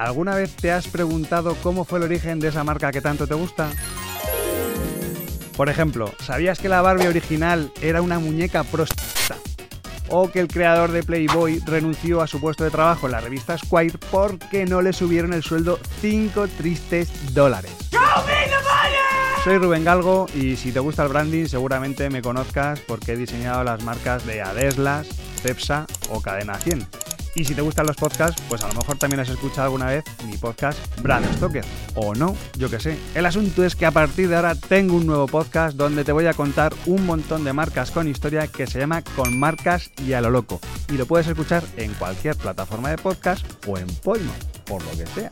¿alguna vez te has preguntado cómo fue el origen de esa marca que tanto te gusta? Por ejemplo, ¿sabías que la Barbie original era una muñeca prostituta? O que el creador de Playboy renunció a su puesto de trabajo en la revista Squire porque no le subieron el sueldo 5 tristes dólares. Soy Rubén Galgo y si te gusta el branding seguramente me conozcas porque he diseñado las marcas de Adeslas, Cepsa o Cadena 100. Y si te gustan los podcasts, pues a lo mejor también has escuchado alguna vez mi podcast Brand Stoker. O no, yo qué sé. El asunto es que a partir de ahora tengo un nuevo podcast donde te voy a contar un montón de marcas con historia que se llama Con Marcas y a lo loco. Y lo puedes escuchar en cualquier plataforma de podcast o en Podimo, por lo que sea.